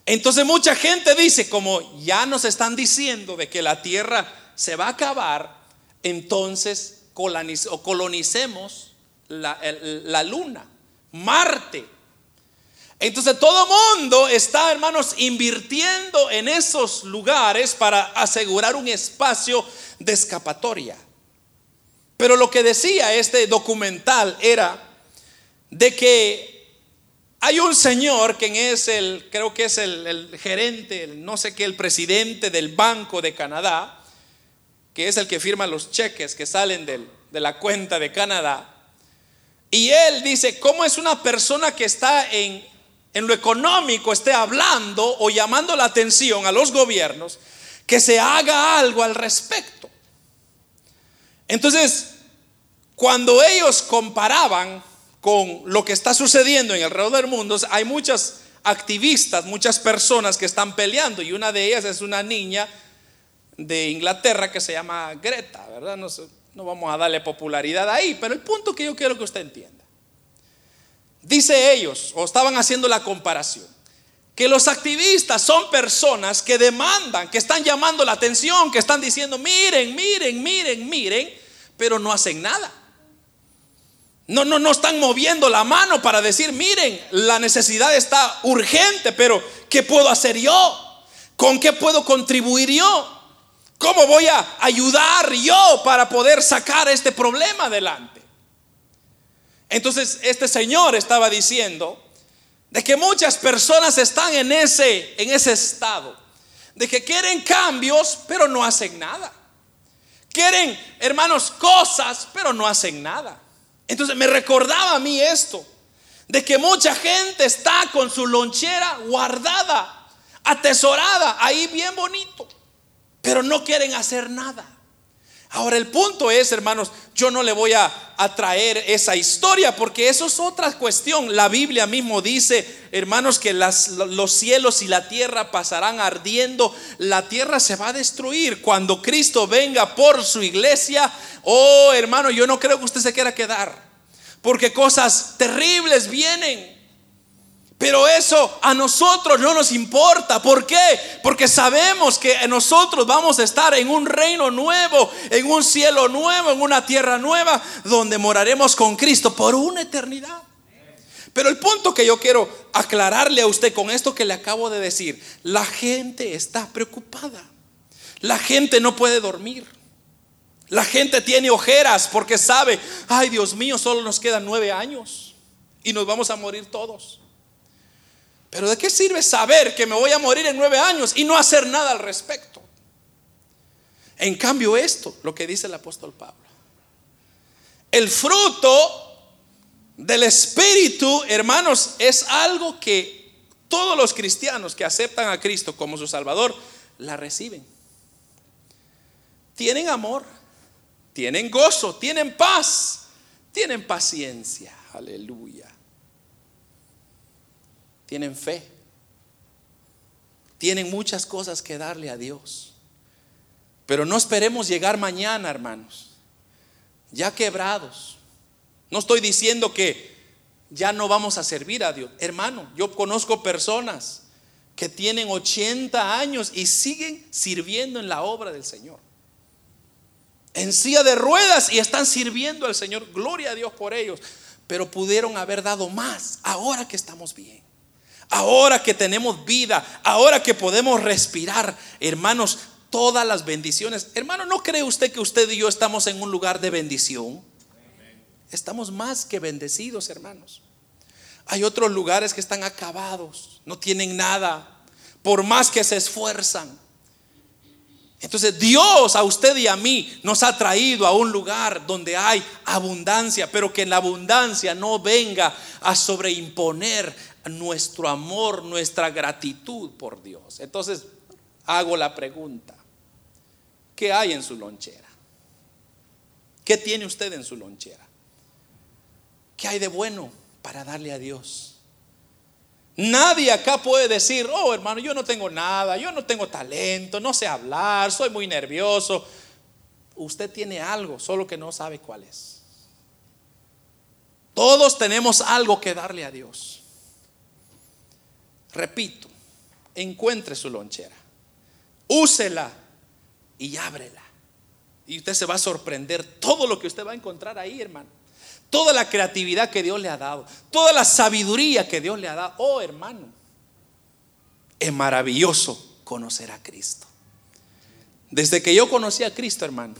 Entonces mucha gente dice, como ya nos están diciendo de que la tierra se va a acabar, entonces colonicemos la, la luna, Marte. Entonces todo mundo está, hermanos, invirtiendo en esos lugares para asegurar un espacio de escapatoria. Pero lo que decía este documental era de que hay un señor que es el, creo que es el, gerente, no sé qué, el presidente del Banco de Canadá, que es el que firma los cheques que salen de la cuenta de Canadá. Y él dice, ¿cómo es una persona que está en, en lo económico esté hablando o llamando la atención a los gobiernos que se haga algo al respecto. Entonces, cuando ellos comparaban con lo que está sucediendo en el alrededor del mundo, hay muchas activistas, muchas personas que están peleando y una de ellas es una niña de Inglaterra que se llama Greta, ¿verdad? No vamos a darle popularidad ahí, pero el punto que yo quiero que usted entienda. Dice ellos, o estaban haciendo la comparación, que los activistas son personas que demandan, que están llamando la atención, que están diciendo, miren, miren, miren, miren, pero no hacen nada. No, no, no están moviendo la mano para decir, miren, la necesidad está urgente, pero ¿qué puedo hacer yo? ¿Con qué puedo contribuir yo? ¿Cómo voy a ayudar yo para poder sacar este problema adelante? Entonces, este señor estaba diciendo de que muchas personas están en ese, en ese estado, de que quieren cambios, pero no hacen nada. Quieren, hermanos, cosas, pero no hacen nada. Entonces me recordaba a mí esto, de que mucha gente está con su lonchera guardada, atesorada, ahí bien bonito, pero no quieren hacer nada. Ahora el punto es, hermanos, yo no le voy a, traer esa historia porque eso es otra cuestión. La Biblia mismo dice, hermanos, que los cielos y la tierra pasarán ardiendo, la tierra se va a destruir cuando Cristo venga por su iglesia. Oh, hermano, yo no creo que usted se quiera quedar porque cosas terribles vienen. Pero eso a nosotros no nos importa. ¿Por qué? Porque sabemos que nosotros vamos a estar en un reino nuevo, en un cielo nuevo, en una tierra nueva, donde moraremos con Cristo por una eternidad. Pero el punto que yo quiero aclararle a usted con esto que le acabo de decir, la gente está preocupada. La gente no puede dormir. La gente tiene ojeras porque sabe, ay Dios mío, solo nos quedan nueve años y nos vamos a morir todos. Pero ¿de qué sirve saber que me voy a morir en nueve años y no hacer nada al respecto? En cambio esto, lo que dice el apóstol Pablo. El fruto del Espíritu, hermanos, es algo que todos los cristianos que aceptan a Cristo como su Salvador, la reciben. Tienen amor, tienen gozo, tienen paz, tienen paciencia. Aleluya tienen fe, tienen muchas cosas que darle a Dios. Pero no esperemos llegar mañana, hermanos, ya quebrados. No estoy diciendo que ya no vamos a servir a Dios. Hermano, yo conozco personas que tienen 80 años y siguen sirviendo en la obra del Señor. En silla de ruedas y están sirviendo al Señor. Gloria a Dios por ellos. Pero pudieron haber dado más ahora que estamos bien ahora que tenemos vida, ahora que podemos respirar, hermanos, todas las bendiciones. Hermano, ¿no cree usted que usted y yo estamos en un lugar de bendición? Estamos más que bendecidos, hermanos. Hay otros lugares que están acabados, no tienen nada, por más que se esfuerzan. Entonces Dios a usted y a mí nos ha traído a un lugar donde hay abundancia, pero que la abundancia no venga a sobreimponer nuestro amor, nuestra gratitud por Dios. Entonces, hago la pregunta, ¿qué hay en su lonchera? ¿Qué tiene usted en su lonchera? ¿Qué hay de bueno para darle a Dios? Nadie acá puede decir, oh hermano, yo no tengo nada, yo no tengo talento, no sé hablar, soy muy nervioso. Usted tiene algo, solo que no sabe cuál es. Todos tenemos algo que darle a Dios. Repito, encuentre su lonchera, úsela y ábrela. Y usted se va a sorprender todo lo que usted va a encontrar ahí, hermano. Toda la creatividad que Dios le ha dado, toda la sabiduría que Dios le ha dado. Oh, hermano, es maravilloso conocer a Cristo. Desde que yo conocí a Cristo, hermano,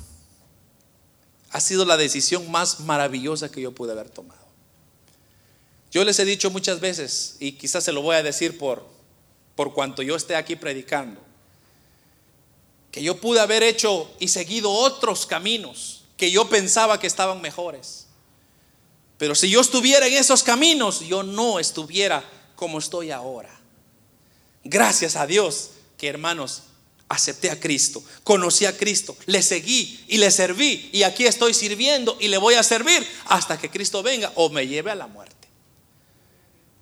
ha sido la decisión más maravillosa que yo pude haber tomado. Yo les he dicho muchas veces, y quizás se lo voy a decir por, por cuanto yo esté aquí predicando, que yo pude haber hecho y seguido otros caminos que yo pensaba que estaban mejores. Pero si yo estuviera en esos caminos, yo no estuviera como estoy ahora. Gracias a Dios que hermanos, acepté a Cristo, conocí a Cristo, le seguí y le serví y aquí estoy sirviendo y le voy a servir hasta que Cristo venga o me lleve a la muerte.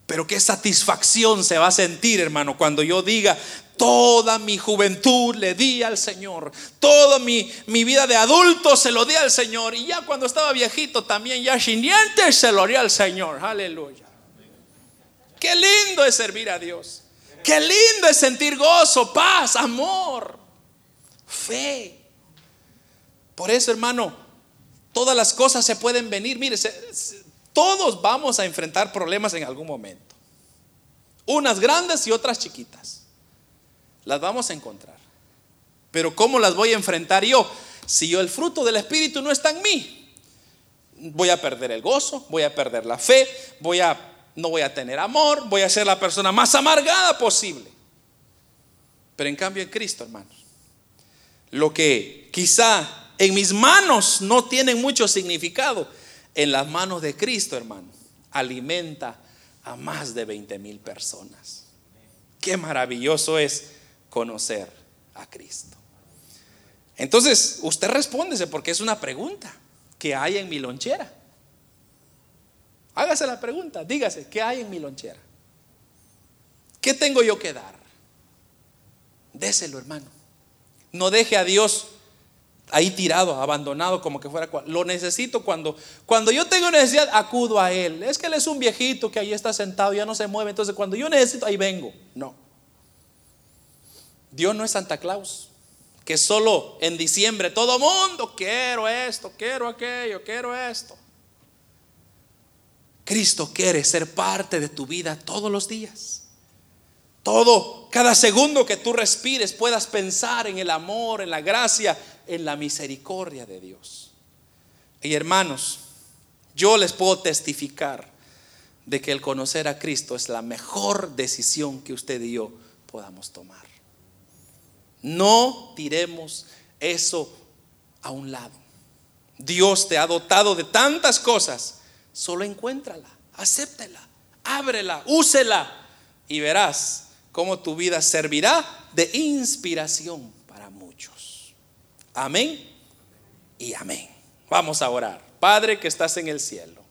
Pero qué satisfacción se va a sentir, hermano, cuando yo diga, toda mi juventud le di al Señor, toda mi, mi, vida de adulto se lo di al Señor, y ya cuando estaba viejito también, ya sin dientes, se lo di al Señor, aleluya. Qué lindo es servir a Dios, qué lindo es sentir gozo, paz, amor, fe. Por eso, hermano, todas las cosas se pueden venir, mire, todos vamos a enfrentar problemas en algún momento. Unas grandes y otras chiquitas. Las vamos a encontrar. Pero ¿cómo las voy a enfrentar yo? Si yo el fruto del Espíritu no está en mí, voy a perder el gozo, voy a perder la fe, voy a no voy a tener amor, voy a ser la persona más amargada posible. Pero en cambio en Cristo, hermanos, lo que quizá en mis manos no tiene mucho significado, en las manos de Cristo, hermano, alimenta a más de 20 mil personas. Qué maravilloso es conocer a Cristo. Entonces, usted respóndese porque es una pregunta que hay en mi lonchera. Hágase la pregunta, dígase, ¿qué hay en mi lonchera? ¿Qué tengo yo que dar? Déselo, hermano. No deje a Dios ahí tirado, abandonado, como que fuera. Lo necesito cuando, cuando yo tengo necesidad, acudo a Él. Es que Él es un viejito que ahí está sentado, ya no se mueve. Entonces, cuando yo necesito, ahí vengo. No. Dios no es Santa Claus, que solo en diciembre todo mundo quiero esto, quiero aquello, quiero esto. Cristo quiere ser parte de tu vida todos los días. Todo, cada segundo que tú respires, puedas pensar en el amor, en la gracia, en la misericordia de Dios. Y hermanos, yo les puedo testificar de que el conocer a Cristo es la mejor decisión que usted y yo podamos tomar. No tiremos eso a un lado. Dios te ha dotado de tantas cosas. Solo encuéntrala, acéptela, ábrela, úsela y verás cómo tu vida servirá de inspiración Amén y amén. Vamos a orar. Padre que estás en el cielo.